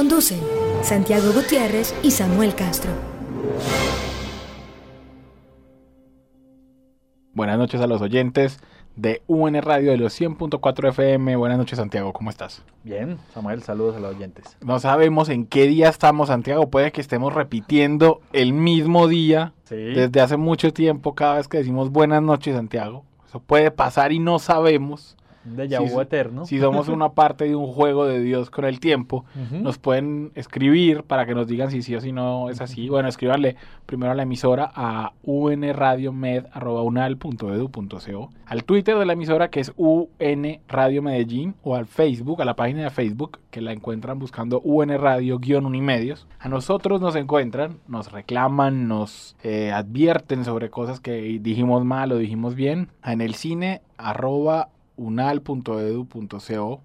Conducen Santiago Gutiérrez y Samuel Castro. Buenas noches a los oyentes de UN Radio de los 100.4 FM. Buenas noches, Santiago, ¿cómo estás? Bien, Samuel, saludos a los oyentes. No sabemos en qué día estamos, Santiago. Puede que estemos repitiendo el mismo día Sí. desde hace mucho tiempo cada vez que decimos buenas noches, Santiago. Eso puede pasar y no sabemos. Vu sí. eterno. Si somos una parte de un juego de Dios con el tiempo, nos pueden escribir para que nos digan si sí o si no es así. Bueno, escríbanle primero a la emisora a unradiomed.unal.edu.co, al Twitter de la emisora que es UN Radio Medellín o al Facebook, a la página de Facebook que la encuentran buscando UN Radio-Unimedios. A nosotros nos encuentran, nos reclaman, nos eh, advierten sobre cosas que dijimos mal o dijimos bien en el cine arroba unal.edu.co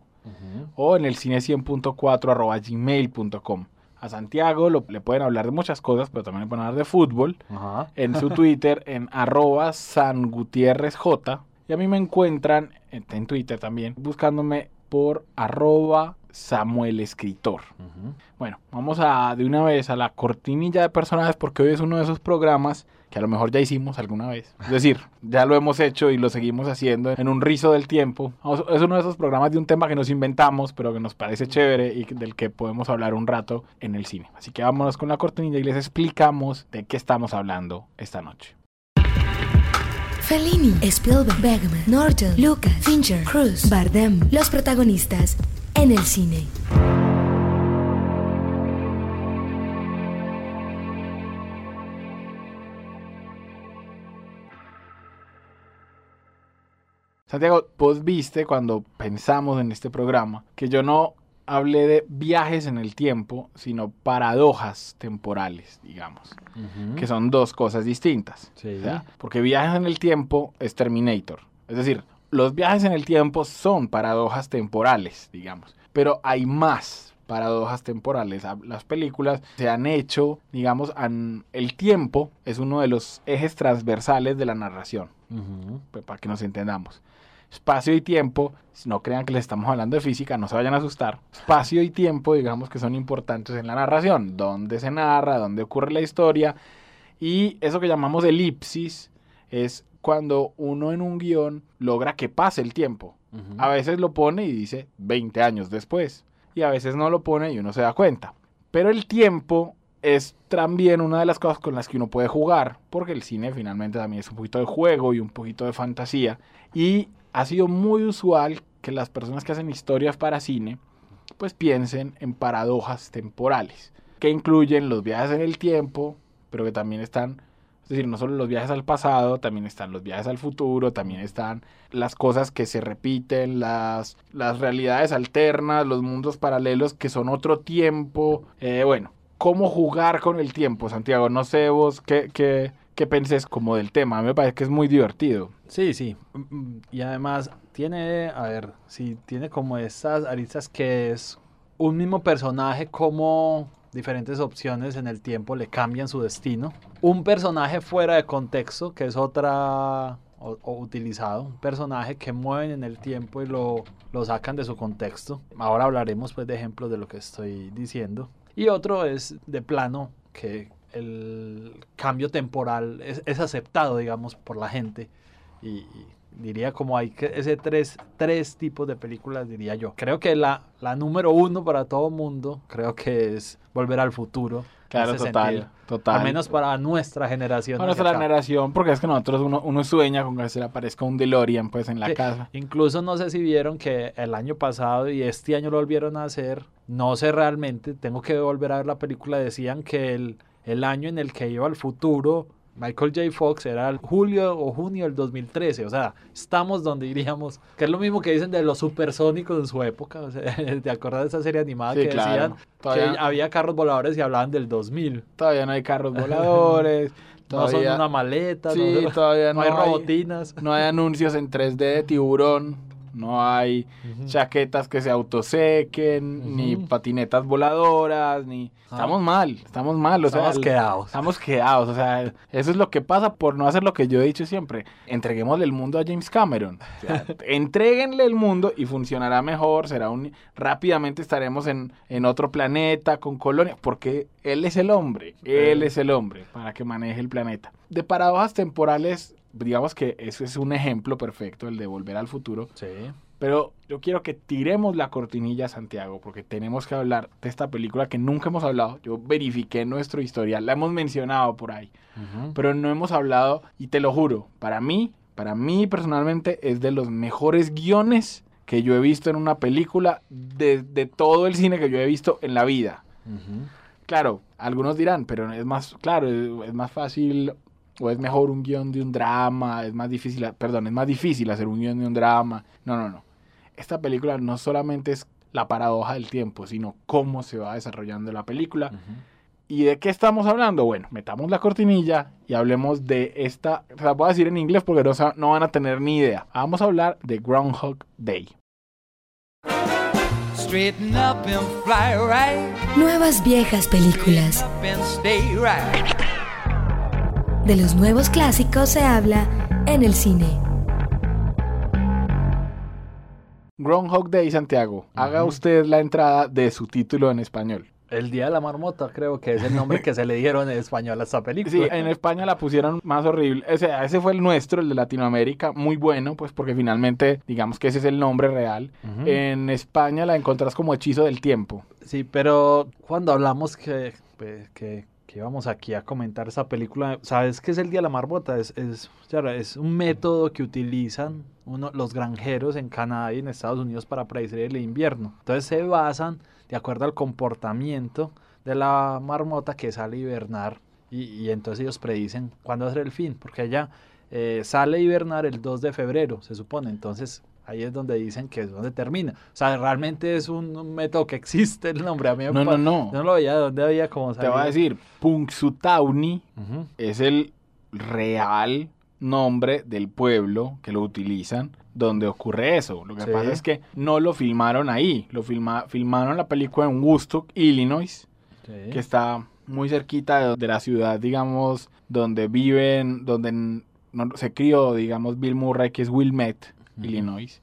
o en el cine100.4 arroba gmail.com. A Santiago lo- le pueden hablar de muchas cosas, pero también le pueden hablar de fútbol. En su Twitter, en arroba San Gutiérrez J. Y a mí me encuentran en, en Twitter también, buscándome por arroba Samuel Escritor. Bueno, vamos a de una vez a la cortinilla de personajes porque hoy es uno de esos programas que a lo mejor ya hicimos alguna vez. Es decir, ya lo hemos hecho y lo seguimos haciendo en un rizo del tiempo. Es uno de esos programas de un tema que nos inventamos, pero que nos parece chévere y del que podemos hablar un rato en el cine. Así que vámonos con la cortinilla y les explicamos de qué estamos hablando esta noche. Fellini, Spielberg, Bergman, Norton, Lucas, Fincher, Cruz, Bardem, los protagonistas en el cine. Santiago, vos viste cuando pensamos en este programa que yo no hablé de viajes en el tiempo, sino paradojas temporales, digamos, que son dos cosas distintas. Sí. O sea, porque viajes en el tiempo es Terminator. Es decir, los viajes en el tiempo son paradojas temporales, digamos. Pero hay más paradojas temporales. Las películas se han hecho, digamos, han- el tiempo es uno de los ejes transversales de la narración, pues, para que nos entendamos. Espacio y tiempo, si no crean que les estamos hablando de física, no se vayan a asustar. Espacio y tiempo, digamos que son importantes en la narración. Dónde se narra, dónde ocurre la historia. Y eso que llamamos elipsis es cuando uno en un guion logra que pase el tiempo. A veces lo pone y dice 20 años después. Y a veces no lo pone y uno se da cuenta. Pero el tiempo es también una de las cosas con las que uno puede jugar. Porque el cine finalmente también es un poquito de juego y un poquito de fantasía. Y ha sido muy usual que las personas que hacen historias para cine pues piensen en paradojas temporales. Que incluyen los viajes en el tiempo, pero que también están es decir, no solo los viajes al pasado, también están los viajes al futuro, también están las cosas que se repiten, las, las realidades alternas, los mundos paralelos que son otro tiempo. Eh, bueno, ¿cómo jugar con el tiempo, Santiago? No sé vos qué, qué, qué pensés como del tema. Me parece que es muy divertido. Sí, sí. Mm, mm, Y además tiene, a ver, sí, tiene como estas aristas que es un mismo personaje como diferentes opciones en el tiempo le cambian su destino. Un personaje fuera de contexto, que es otra o, o utilizado, un personaje que mueven en el tiempo y lo, lo sacan de su contexto. Ahora hablaremos pues de ejemplos de lo que estoy diciendo. Y otro es de plano que el cambio temporal es, es aceptado, digamos, por la gente. Y, y diría como hay que ese tres, tres tipos de películas, diría yo. Creo que la, la número uno para todo mundo, creo que es Volver al Futuro. Claro, total, sentido. total. Al menos para nuestra generación. Para nuestra generación, porque es que nosotros uno, uno sueña con que se le aparezca un DeLorean pues en la casa. Incluso no sé si vieron que el año pasado y este año lo volvieron a hacer. No sé realmente, tengo que volver a ver la película. Decían que el, el año en el que iba al futuro Michael J. Fox era el julio o junio del 2013. O sea, estamos donde iríamos. Que es lo mismo que dicen de los supersónicos en su época. O sea, ¿te acuerdas de esa serie animada Sí, que claro. decían Todavía- que había carros voladores y hablaban del 2000? Todavía no hay carros voladores. No son todavía- una maleta, Sí, no, todavía no no hay hay- robotinas. No hay anuncios en 3D de tiburón. No hay chaquetas que se autosequen, ni patinetas voladoras, ni... Ah. Estamos mal, estamos mal. O sea, Estamos el- quedados. Estamos quedados, o sea, eso es lo que pasa por no hacer lo que yo he dicho siempre. Entreguémosle el mundo a James Cameron. O sea, entréguenle el mundo y funcionará mejor, será un rápidamente estaremos en, en otro planeta con colonias, porque él es el hombre, él es el hombre para que maneje el planeta. De paradojas temporales, digamos que eso es un ejemplo perfecto, el de volver al futuro. Sí. Pero yo quiero que tiremos la cortinilla, Santiago, porque tenemos que hablar de esta película que nunca hemos hablado. Yo verifiqué nuestro historial, la hemos mencionado por ahí, pero no hemos hablado, y te lo juro, para mí, para mí personalmente, es de los mejores guiones que yo he visto en una película de, de todo el cine que yo he visto en la vida. Claro, algunos dirán, pero es más, claro, es, es más fácil o es mejor un guion de un drama, es más difícil, perdón, es más difícil hacer un guion de un drama. No, no, no. Esta película no solamente es la paradoja del tiempo, sino cómo se va desarrollando la película. ¿Y de qué estamos hablando? Bueno, metamos la cortinilla y hablemos de esta, se la voy a decir en inglés porque no, van a tener ni idea. Vamos a hablar de Groundhog Day. Straighten up and fly right. Nuevas viejas películas. Up and stay right. De los nuevos clásicos se habla en el cine. Groundhog Day, Santiago, haga usted la entrada de su título en español. El Día de la Marmota creo que es el nombre que se le dieron en español a esta película. Sí, en España la pusieron más horrible. Ese, ese fue el nuestro, el de Latinoamérica, muy bueno, pues porque finalmente, digamos que ese es el nombre real. En España la encontrás como hechizo del tiempo. Sí, pero cuando hablamos que, que, que íbamos aquí a comentar esa película, ¿sabes qué es el Día de la Marmota? Es, es, es un método que utilizan uno, los granjeros en Canadá y en Estados Unidos para predecir el invierno. Entonces se basan de acuerdo al comportamiento de la marmota que sale a hibernar y, y entonces ellos predicen cuándo va a ser el fin, porque ella eh, sale a hibernar el 2 de febrero, se supone. Entonces ahí es donde dicen que es donde termina. O sea, realmente es un, método que existe el nombre. A mí me No, pa- no, no. Yo no lo veía de dónde había como Te voy a decir, Punxsutawney es el real nombre del pueblo que lo utilizan donde ocurre eso. Lo que Sí. pasa es que no lo filmaron ahí, lo filma- filmaron la película en Woodstock, Illinois, Sí. que está muy cerquita de, de la ciudad, digamos, donde viven, donde no- se crió, digamos, Bill Murray, que es Wilmette, Illinois.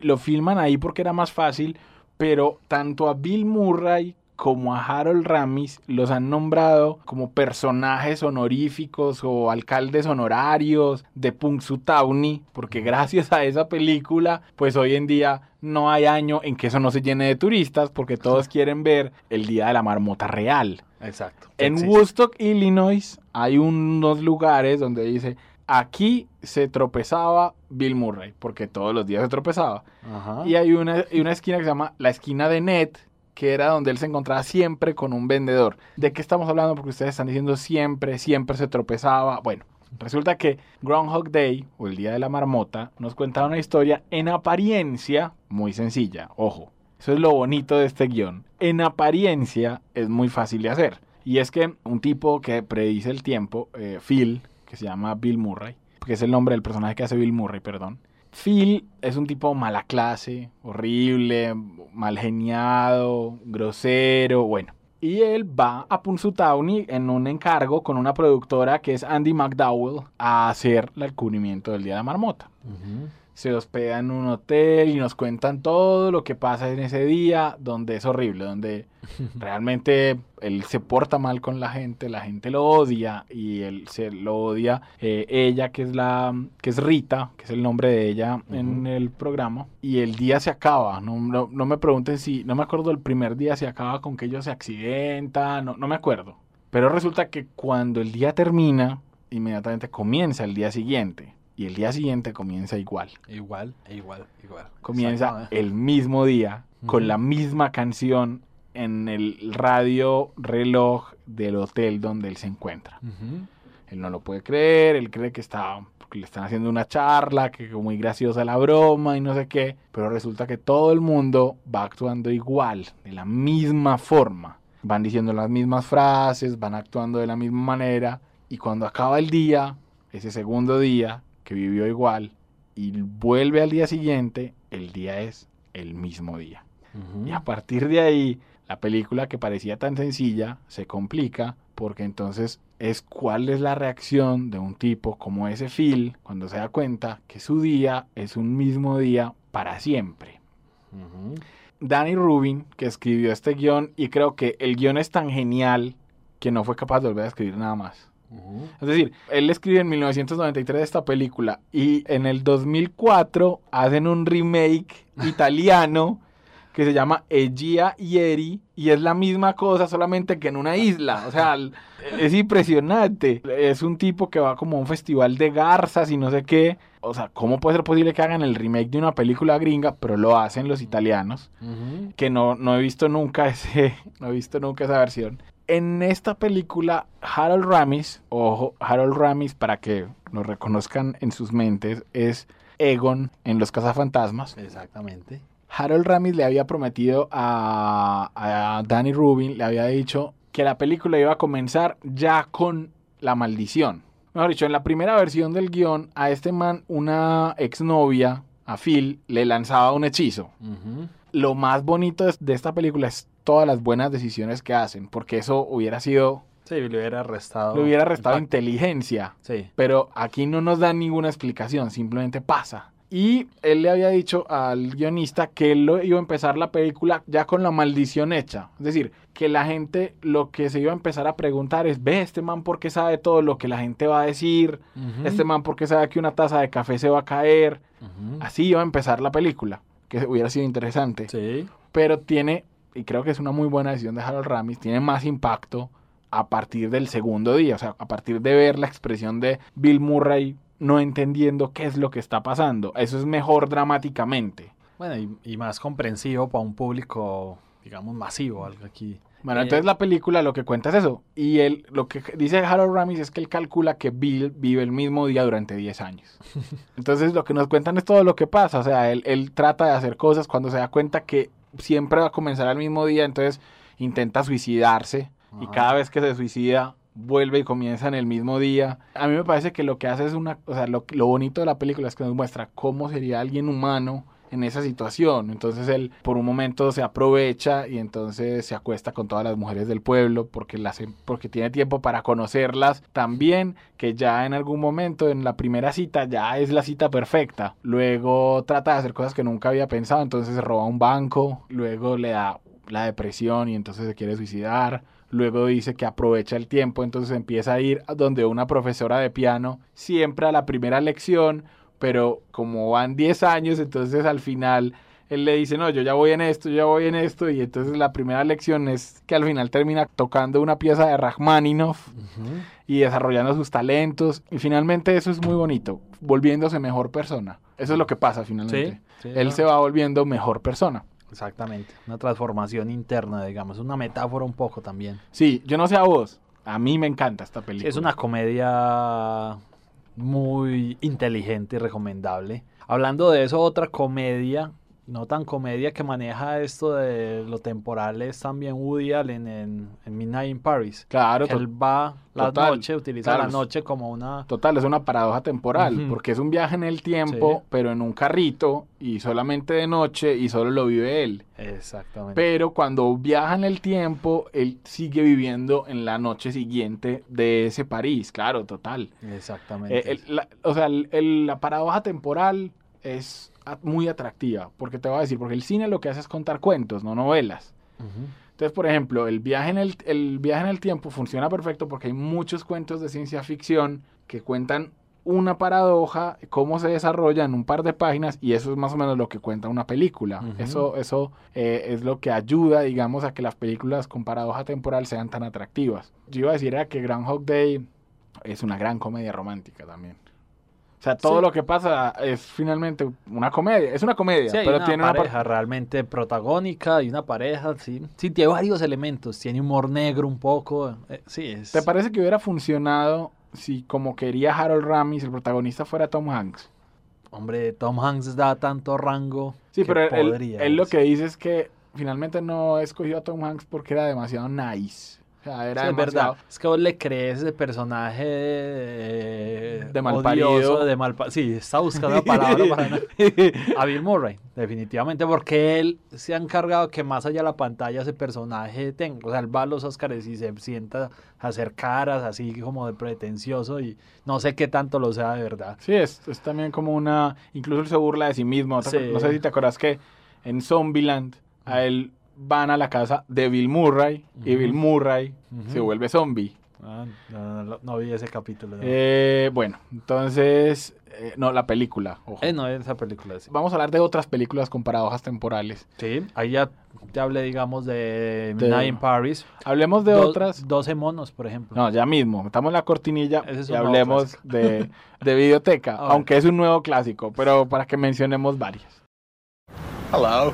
Lo filman ahí porque era más fácil, pero tanto a Bill Murray como a Harold Ramis los han nombrado como personajes honoríficos o alcaldes honorarios de Punxsutawney, porque gracias a esa película, pues hoy en día no hay año en que eso no se llene de turistas, porque todos quieren ver el Día de la Marmota Real. Exacto. En. Woodstock, Illinois, hay unos lugares donde dice, aquí se tropezaba Bill Murray, porque todos los días se tropezaba. Ajá. Y hay una, una esquina que se llama la esquina de Ned, que era donde él se encontraba siempre con un vendedor. ¿De qué estamos hablando? Porque ustedes están diciendo siempre, siempre se tropezaba. Bueno, resulta que Groundhog Day, o el Día de la Marmota, nos cuenta una historia en apariencia muy sencilla. Ojo, eso es lo bonito de este guion. En apariencia es muy fácil de hacer. Y es que un tipo que predice el tiempo, eh, Phil, que se llama Bill Murray, que es el nombre del personaje que hace Bill Murray, perdón. Phil es un tipo mala clase, horrible, mal geniado, grosero, bueno. Y él va a Punxsutawney en un encargo con una productora que es Andy McDowell a hacer el cubrimiento del Día de la Marmota. Se hospeda en un hotel y nos cuentan todo lo que pasa en ese día, donde es horrible, donde realmente él se porta mal con la gente, la gente lo odia y él se lo odia eh, ella que es la que es Rita, que es el nombre de ella en el programa y el día se acaba. No, no, no me pregunten si no me acuerdo el primer día se acaba con que ellos se accidentan, no, no me acuerdo. Pero resulta que cuando el día termina, inmediatamente comienza el día siguiente y el día siguiente comienza igual Igual, igual, igual. comienza el mismo día con la misma canción en el radio reloj del hotel donde él se encuentra. Él no lo puede creer, él cree que está que le están haciendo una charla, que es muy graciosa la broma y no sé qué, pero resulta que todo el mundo va actuando igual, de la misma forma. Van diciendo las mismas frases, van actuando de la misma manera y cuando acaba el día, ese segundo día que vivió igual y vuelve al día siguiente, el día es el mismo día. Y a partir de ahí, la película que parecía tan sencilla se complica porque entonces es cuál es la reacción de un tipo como ese Phil cuando se da cuenta que su día es un mismo día para siempre. Danny Rubin, que escribió este guion, y creo que el guion es tan genial que no fue capaz de volver a escribir nada más. Es decir, él escribe en 1993 esta película y en el 2004 hacen un remake italiano que se llama Egia Ieri y es la misma cosa solamente que en una isla. O sea, l- es impresionante. Es un tipo que va como a un festival de garzas y no sé qué. O sea, ¿cómo puede ser posible que hagan el remake de una película gringa? Pero lo hacen los italianos que no, no he visto nunca ese, no he visto nunca esa versión. En esta película, Harold Ramis, ojo, Harold Ramis, para que lo reconozcan en sus mentes, es Egon en Los Cazafantasmas. Exactamente. Harold Ramis le había prometido a, a Danny Rubin, le había dicho que la película iba a comenzar ya con la maldición. Mejor dicho, en la primera versión del guion, a este man, una exnovia, a Phil, le lanzaba un hechizo. Lo más bonito de- esta película es todas las buenas decisiones que hacen, porque eso hubiera sido, Sí, le hubiera restado. le hubiera restado inteligencia, Sí. pero aquí no nos dan ninguna explicación, simplemente pasa. Y él le había dicho al guionista que él lo iba a empezar la película ya con la maldición hecha. Es decir, que la gente lo que se iba a empezar a preguntar es, ve, este man por qué sabe todo lo que la gente va a decir, Ujú. este man por qué sabe que una taza de café se va a caer. Ujú. Así iba a empezar la película, que hubiera sido interesante Sí. pero tiene, y creo que es una muy buena decisión de Harold Ramis, tiene más impacto a partir del segundo día, o sea, a partir de ver la expresión de Bill Murray no entendiendo qué es lo que está pasando. Eso es mejor dramáticamente. Bueno, y, y más comprensivo para un público, digamos, masivo, algo aquí. Bueno, Eh, entonces la película lo que cuenta es eso. Y él, lo que dice Harold Ramis es que él calcula que Bill vive el mismo día durante 10 años. Entonces lo que nos cuentan es todo lo que pasa. O sea, él, él trata de hacer cosas cuando se da cuenta que siempre va a comenzar al mismo día, entonces intenta suicidarse. Y Ajá. cada vez que se suicida, vuelve y comienza en el mismo día. A mí me parece que lo que hace es una... O sea, lo, lo bonito de la película es que nos muestra cómo sería alguien humano en esa situación. Entonces él por un momento se aprovecha y entonces se acuesta con todas las mujeres del pueblo porque, las, porque tiene tiempo para conocerlas. También que ya en algún momento en la primera cita ya es la cita perfecta. Luego trata de hacer cosas que nunca había pensado. Entonces roba un banco. Luego le da la depresión y entonces se quiere suicidar. Luego dice que aprovecha el tiempo, entonces empieza a ir donde una profesora de piano, siempre a la primera lección, pero como van 10 años, entonces al final él le dice, no, yo ya voy en esto, yo ya voy en esto, y entonces la primera lección es que al final termina tocando una pieza de Rachmaninoff y desarrollando sus talentos, y finalmente eso es muy bonito, volviéndose mejor persona. Eso es lo que pasa finalmente. Sí, sí, Él no, se va volviendo mejor persona. Exactamente. Una transformación interna, digamos. Una metáfora un poco también. Sí, yo no sé a vos, a mí me encanta esta película. Es una comedia muy inteligente y recomendable. Hablando de eso, otra comedia, no tan comedia que maneja esto de lo temporal es también Woody Allen en, en Midnight in Paris. Claro, Que él va la total, noche, utiliza claro, la noche como una... total, es una paradoja temporal, porque es un viaje en el tiempo, Sí. pero en un carrito y solamente de noche y solo lo vive él. Exactamente. Pero cuando viaja en el tiempo, él sigue viviendo en la noche siguiente de ese París, claro, total. Exactamente. Eh, el- la, o sea, el- el- la paradoja temporal es muy atractiva, porque te voy a decir, porque el cine lo que hace es contar cuentos, no novelas. Entonces, por ejemplo, el viaje, en el, el viaje en el tiempo funciona perfecto porque hay muchos cuentos de ciencia ficción que cuentan una paradoja, cómo se desarrolla en un par de páginas y eso es más o menos lo que cuenta una película. Eso, eso eh, es lo que ayuda, digamos, a que las películas con paradoja temporal sean tan atractivas. Yo iba a decir era que Groundhog Day es una gran comedia romántica también. O sea, todo Sí. lo que pasa es finalmente una comedia. Es una comedia, Sí, pero una tiene una pareja par- realmente protagónica y una pareja, sí. Sí, tiene varios elementos. Tiene humor negro un poco. eh, sí, es... ¿Te parece que hubiera funcionado si como quería Harold Ramis, el protagonista fuera Tom Hanks. Hombre, Tom Hanks da tanto rango. Sí, que pero él, podría, él lo que dice es que finalmente no escogió a Tom Hanks porque era demasiado nice. Sea, era Sí, es verdad. Es que vos le crees ese personaje eh, De malparido. odioso, de malpa- Sí, está buscando la palabra para a Bill Murray, definitivamente, porque él se ha encargado que más allá de la pantalla ese personaje tenga. O sea, él va a los Oscars y se sienta a hacer caras así como de pretencioso y no sé qué tanto lo sea de verdad. Sí, es, es también como una... Incluso él se burla de sí mismo. ¿Te acuer- Sí. No sé si te acuerdas que en Zombieland a él van a la casa de Bill Murray y. Bill Murray se vuelve zombie. Ah, no, no, no, no vi ese capítulo. no. Eh, bueno, entonces... eh, no, la película. ojo. Eh, no, esa película sí. Vamos a hablar de otras películas con paradojas temporales. Sí, ahí ya, ya hablé, digamos, de, De- Night in Paris. Hablemos de Do- otras... 12 monos, por ejemplo. No, ya mismo, metamos la cortinilla es y hablemos de, de videoteca, aunque es un nuevo clásico, pero para que mencionemos varias. Hello.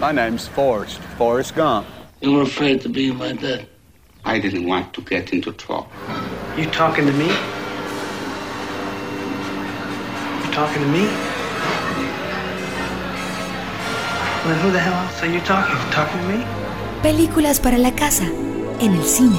My name's Forrest, Forrest Gump. You were afraid to be my dad. I didn't want to get into trouble. You talking to me? You talking to me? Well, then who the hell else are you talking to? Talking to me? Películas para la casa, en el cine.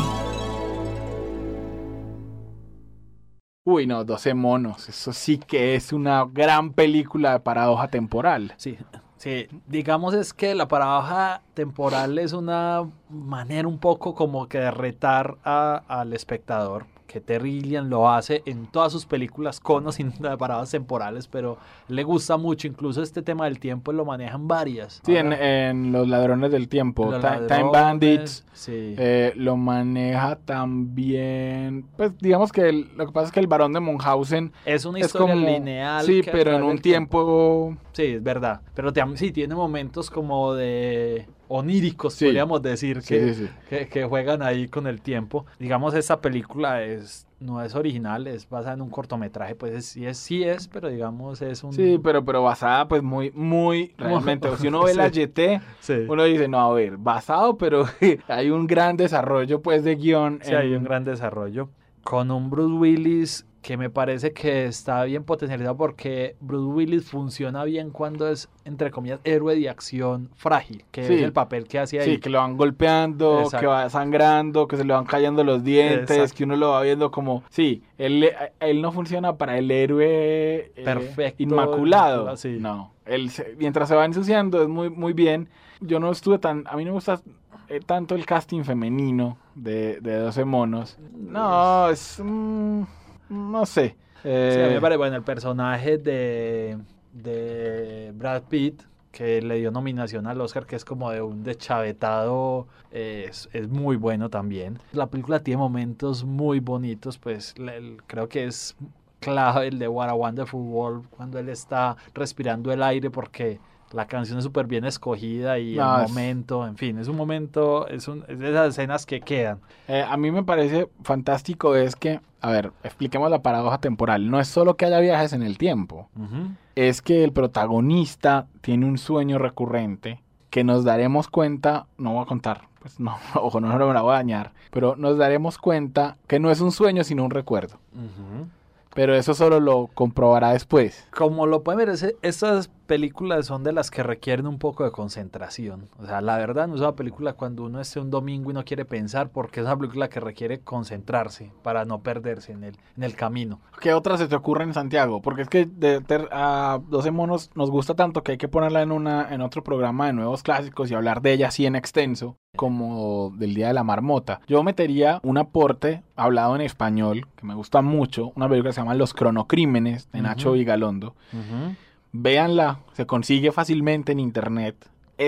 Uy, no, 12 monos, eso sí que es una gran película de paradoja temporal. Sí, sí, digamos es que la paradoja temporal es una manera un poco como que de retar al espectador, que Terry Gilliam lo hace en todas sus películas con o sin paradojas temporales, pero le gusta mucho, incluso este tema del tiempo lo manejan varias. Sí, en, Los Ladrones del Tiempo, Time Bandits, Sí. eh, lo maneja también, pues digamos que el- lo que pasa es que el varón de Monhausen es una es historia como, lineal. sí, pero en un tiempo, Sí, es verdad. Pero sí, tiene momentos como de oníricos, Sí. podríamos decir, que, sí, sí. Que, que juegan ahí con el tiempo. Digamos, esta película es no es original, es basada en un cortometraje, pues es- sí es, sí es, pero digamos es un... sí, pero, pero basada pues muy, muy, realmente, si uno ve la. YT, uno dice, no, a ver, basado, pero hay un gran desarrollo pues de guion. Sí, hay un gran desarrollo. Con un Bruce Willis que me parece que está bien potencializado porque Bruce Willis funciona bien cuando es, entre comillas, héroe de acción frágil, que Sí. es el papel que hace ahí. Sí, que lo van golpeando, que va sangrando, que se le van cayendo los dientes, Exacto. que uno lo va viendo como... Sí, él, él no funciona para el héroe eh, Perfecto, inmaculado. inmaculado, sí. No, él se- mientras se va ensuciando es muy, muy bien. Yo no estuve tan... A mí no me gusta eh, tanto el casting femenino de, de 12 monos. No, es... no sé. Sí, a mí Eh, me parece, bueno, el personaje de, de Brad Pitt, que le dio nominación al Oscar, que es como de un deschavetado, eh, es, es muy bueno también. La película tiene momentos muy bonitos, pues le- el- creo que es clave el de What a Wonderful World, cuando él está respirando el aire, porque la canción es súper bien escogida y No, el momento, en fin, es un momento, es, un, es de esas escenas que quedan. Eh, a mí me parece fantástico es que, a ver, expliquemos la paradoja temporal. No es solo que haya viajes en el tiempo, es que el protagonista tiene un sueño recurrente que nos daremos cuenta, no voy a contar, pues no, ojo, no, no me la voy a dañar, pero nos daremos cuenta que no es un sueño sino un recuerdo. Pero eso solo lo comprobará después. Como lo pueden ver, ese- estas películas son de las que requieren un poco de concentración. O sea, la verdad no es una película cuando uno esté un domingo y no quiere pensar, porque es una película que requiere concentrarse para no perderse en el, en el camino. ¿Qué otras se te ocurren, Santiago? Porque es que de, ter- a 12 monos nos gusta tanto que hay que ponerla en, una, en otro programa de nuevos clásicos y hablar de ella así en extenso, como del Día de la Marmota. Yo metería un aporte hablado en español, que me gusta mucho, una película que se llama Los Cronocrímenes, de Nacho Ujú. Vigalondo. Véanla, se consigue fácilmente en internet.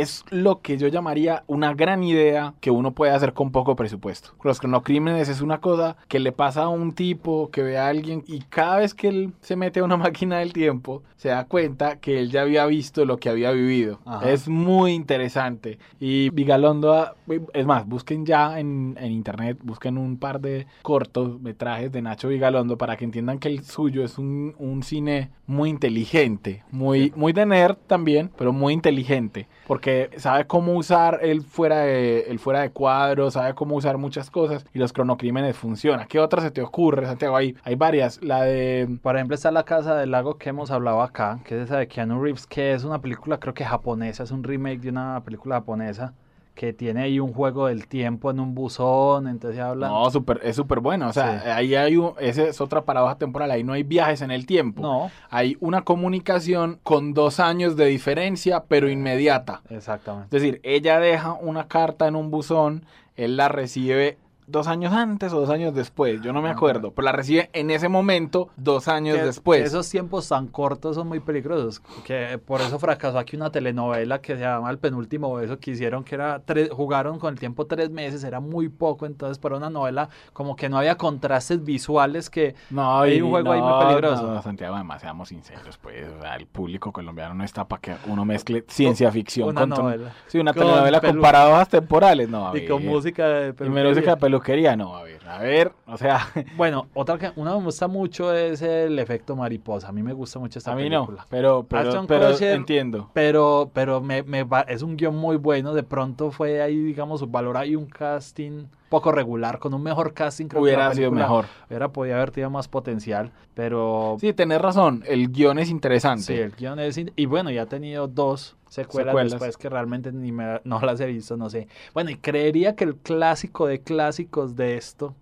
Es lo que yo llamaría una gran idea que uno puede hacer con poco presupuesto. Los cronocrímenes es una cosa que le pasa a un tipo que ve a alguien y cada vez que él se mete a una máquina del tiempo se da cuenta que él ya había visto lo que había vivido. Ajá. Es muy interesante. Y Vigalondo, ha- es más, busquen ya en, en internet, busquen un par de cortometrajes de Nacho Vigalondo para que entiendan que el suyo es un, un cine muy inteligente, muy, muy de nerd también, pero muy inteligente. Porque porque sabe cómo usar el fuera de, el fuera de cuadro, sabe cómo usar muchas cosas y los cronocrímenes funciona. ¿Qué otra se te ocurre, Santiago? Hay, hay varias. La de... Por ejemplo, está La Casa del Lago que hemos hablado acá, que es esa de Keanu Reeves, que es una película creo que japonesa, es un remake de una película japonesa que tiene ahí un juego del tiempo en un buzón, entonces hablan... No, super, es súper bueno. O sea, Sí. ahí hay un, esa es otra paradoja temporal. Ahí no hay viajes en el tiempo. No, Hay una comunicación con dos años de diferencia, pero inmediata. exactamente. Es decir, ella deja una carta en un buzón, él la recibe dos años antes o dos años después, yo no me acuerdo, pero la recibe en ese momento, dos años Que- después. esos tiempos tan cortos son muy peligrosos. Que por eso fracasó aquí una telenovela que se llama El penúltimo beso, que hicieron que era tres, jugaron con el tiempo tres meses, era muy poco. Entonces, para una novela, como que no había contrastes visuales que. No, hay un juego ahí muy peligroso. no, Santiago, además, seamos sinceros, pues, o sea, el público colombiano no está para que uno mezcle ciencia ficción Una con novela. Sí, una Con telenovela con paradojas temporales, no, a y con ver. música de Y peluquería. no, a ver, a ver, o sea, Bueno, otra que una me gusta mucho es el efecto mariposa. A mí me gusta mucho esta a mí no, película. pero, pero, Ashton pero Kutcher- entiendo. Pero, pero me, me va- es un guion muy bueno. De pronto fue ahí, digamos, su valor ahí un casting poco regular. Con un mejor casting creo que Hubiera sido mejor. Hubiera podido haber tenido más potencial. Pero Sí, tenés razón, el guion es interesante. sí, el guion es... in- Y bueno, ya ha tenido dos secuelas, Secuelas. después que realmente ni me, no las he visto, no sé. Bueno, y creería que el clásico de clásicos de esto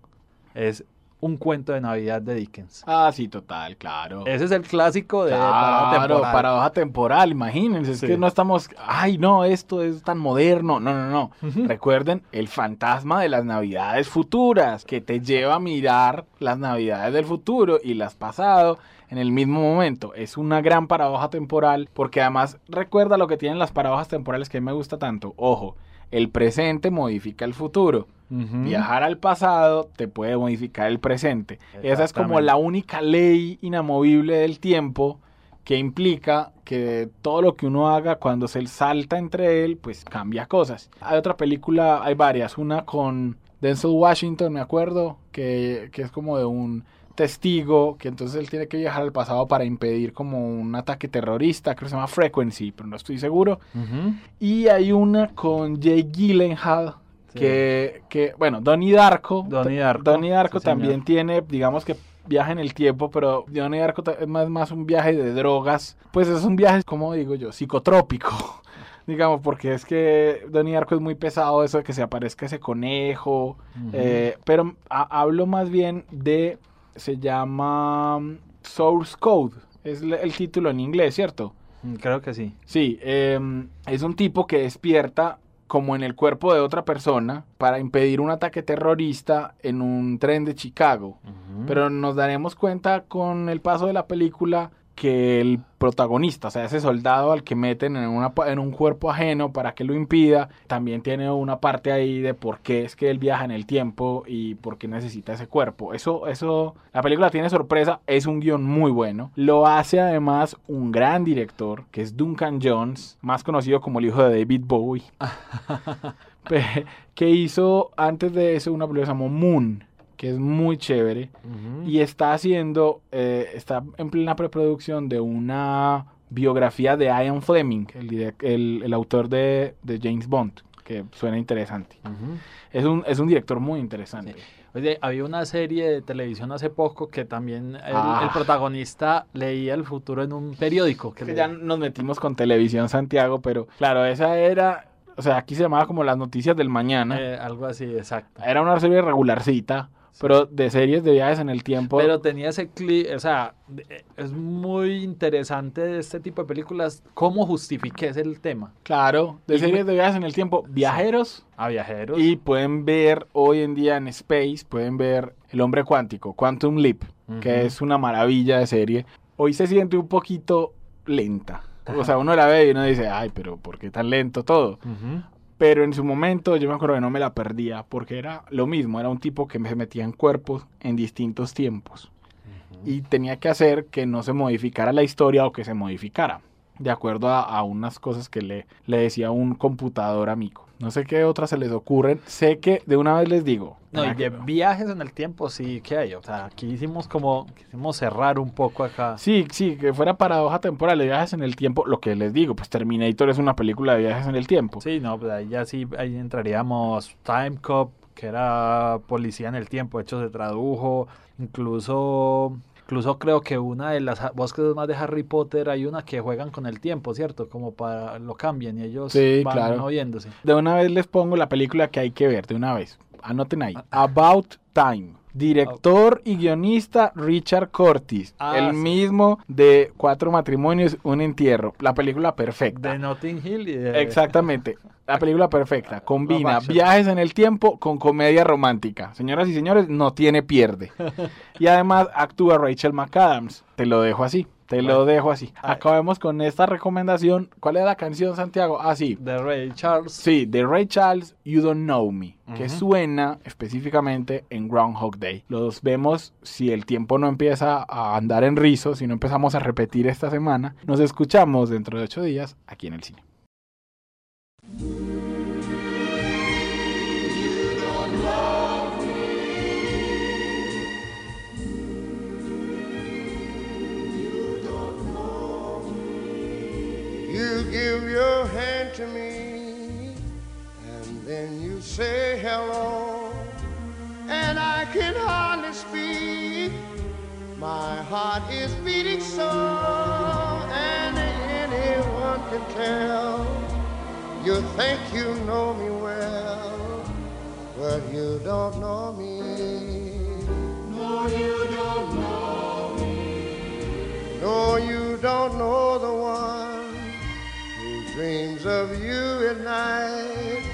es Un cuento de Navidad de Dickens. Ah, sí, total, claro. Ese es el clásico de parada Claro, temporal. paradoja temporal, imagínense, es Sí. que no estamos, ay, no, esto es tan moderno, no, no, no. Recuerden el fantasma de las navidades futuras, que te lleva a mirar las navidades del futuro y las pasado en el mismo momento. Es una gran paradoja temporal, porque además recuerda lo que tienen las paradojas temporales que a mí me gusta tanto. Ojo, el presente modifica el futuro. Viajar al pasado te puede modificar el presente. Esa es como la única ley inamovible del tiempo que implica que todo lo que uno haga cuando se salta entre él, pues cambia cosas. Hay otra película, hay varias, una con Denzel Washington, me acuerdo, que, que es como de un testigo, que entonces él tiene que viajar al pasado para impedir como un ataque terrorista, creo que se llama Frequency, pero no estoy seguro. Y hay una con Jay Gyllenhaal, Sí. que, que, bueno, Donnie Darko. Donnie Darko, Donnie Darko sí, señor. también tiene, digamos que viaja en el tiempo, pero Donnie Darko es más, más un viaje de drogas. Pues es un viaje, como digo yo, psicotrópico. Digamos, porque es que Donnie Darko es muy pesado eso de que se aparezca ese conejo. eh, pero ha- hablo más bien de, se llama mm, Source Code. Es el título en inglés, ¿cierto? Mm, Creo que sí. Sí, em, es un tipo que despierta como en el cuerpo de otra persona para impedir un ataque terrorista en un tren de Chicago. Pero nos daremos cuenta con el paso de la película que el protagonista, o sea, ese soldado al que meten en, una, pa- en un cuerpo ajeno para que lo impida, también tiene una parte ahí de por qué es que él viaja en el tiempo y por qué necesita ese cuerpo. Eso, eso, la película tiene sorpresa, es un guion muy bueno. Lo hace además un gran director, que es Duncan Jones, más conocido como el hijo de David Bowie, que hizo antes de eso una película que se llamó Moon, que es muy chévere. Y está haciendo, eh, está en plena preproducción de una biografía de Ian Fleming, el, el, el autor de, de James Bond, que suena interesante. Es un, es un director muy interesante. Oye, había una serie de televisión hace poco que también el, Ah. el protagonista leía el futuro en un periódico. Que Que ya nos metimos con televisión Santiago, pero claro, esa era, o sea, aquí se llamaba como las noticias del mañana. eh, algo así, exacto. Era una serie regularcita, pero de series de viajes en el tiempo. Pero tenía ese clip, o sea, es muy interesante de este tipo de películas cómo justifiques el tema claro, de Y series me- de viajes en el tiempo, viajeros. a viajeros. Y pueden ver hoy en día en Space, pueden ver El Hombre Cuántico, Quantum Leap, que Ujú. es una maravilla de serie. Hoy se siente un poquito lenta. O sea, uno la ve y uno dice, ay, pero ¿por qué tan lento todo? Ujú. Pero en su momento yo me acuerdo que no me la perdía, porque era lo mismo, era un tipo que se metía en cuerpos en distintos tiempos. Y tenía que hacer que no se modificara la historia o que se modificara. de acuerdo a, a unas cosas que le, le decía un computador amigo. No sé qué otras se les ocurren. Sé que de una vez les digo. No, y de que- viajes en el tiempo sí que hay. O sea, aquí hicimos como, quisimos cerrar un poco acá. Sí, sí, que fuera paradoja temporal de viajes en el tiempo. Lo que les digo, pues Terminator es una película de viajes en el tiempo. Sí, no, pues ahí ya sí, ahí entraríamos Time Cop, que era policía en el tiempo, de hecho se tradujo, incluso, incluso creo que una de las búsquedas más de Harry Potter hay una que juegan con el tiempo, ¿cierto? Como para lo cambian y ellos Sí, van claro. moviéndose. De una vez les pongo la película que hay que ver, de una vez. Anoten ahí. About Time. Director y guionista Richard Curtis. Ah, el sí. mismo de Cuatro matrimonios, un entierro. La película perfecta. De Notting Hill y de... Exactamente. La película perfecta. Combina viajes en el tiempo con comedia romántica. Señoras y señores, no tiene pierde. Y además actúa Rachel McAdams. Te lo dejo así. Te lo dejo así. Ay. Acabemos con esta recomendación. ¿Cuál es la canción, Santiago? Ah, sí. De Ray Charles. Sí, de Ray Charles, You Don't Know Me, que suena específicamente en Groundhog Day. Los vemos si el tiempo no empieza a andar en rizo, si no empezamos a repetir esta semana. Nos escuchamos dentro de ocho días aquí en el cine. You don't know you don't know You give your hand to me, and then you say hello, and I can hardly speak. My heart is beating so, and anyone can tell. You think you know me well, but you don't know me. No, you don't know me. No, you don't know the one who dreams of you at night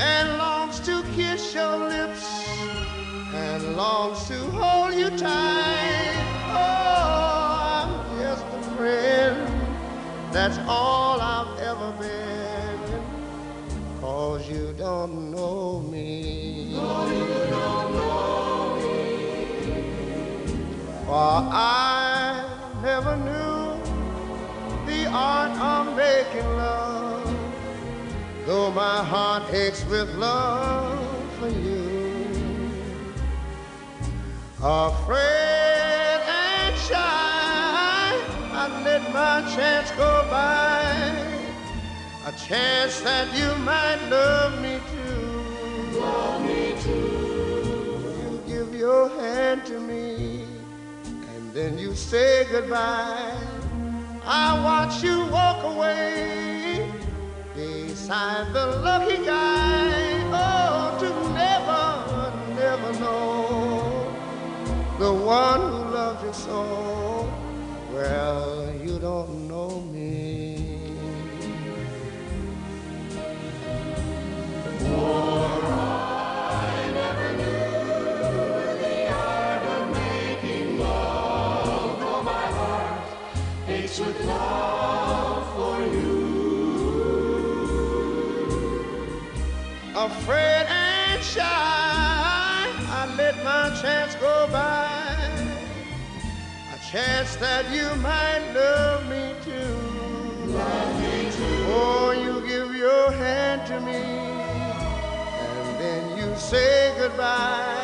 and longs to kiss your lips and longs to hold you tight. Oh, I'm just a friend. That's all I've ever. Cause you don't know me. No, you don't know me. For I never knew the art of making love. Though my heart aches with love for you. Afraid and shy, I let my chance go by. Chance that you might love me too. Love me too. You give your hand to me, and then you say goodbye. I watch you walk away beside the lucky guy. Oh, to never, never know the one who loves you so. Well, you don't Afraid and shy, I let my chance go by. A chance that you might love me too. Love me too. Oh, you give your hand to me, and then you say goodbye.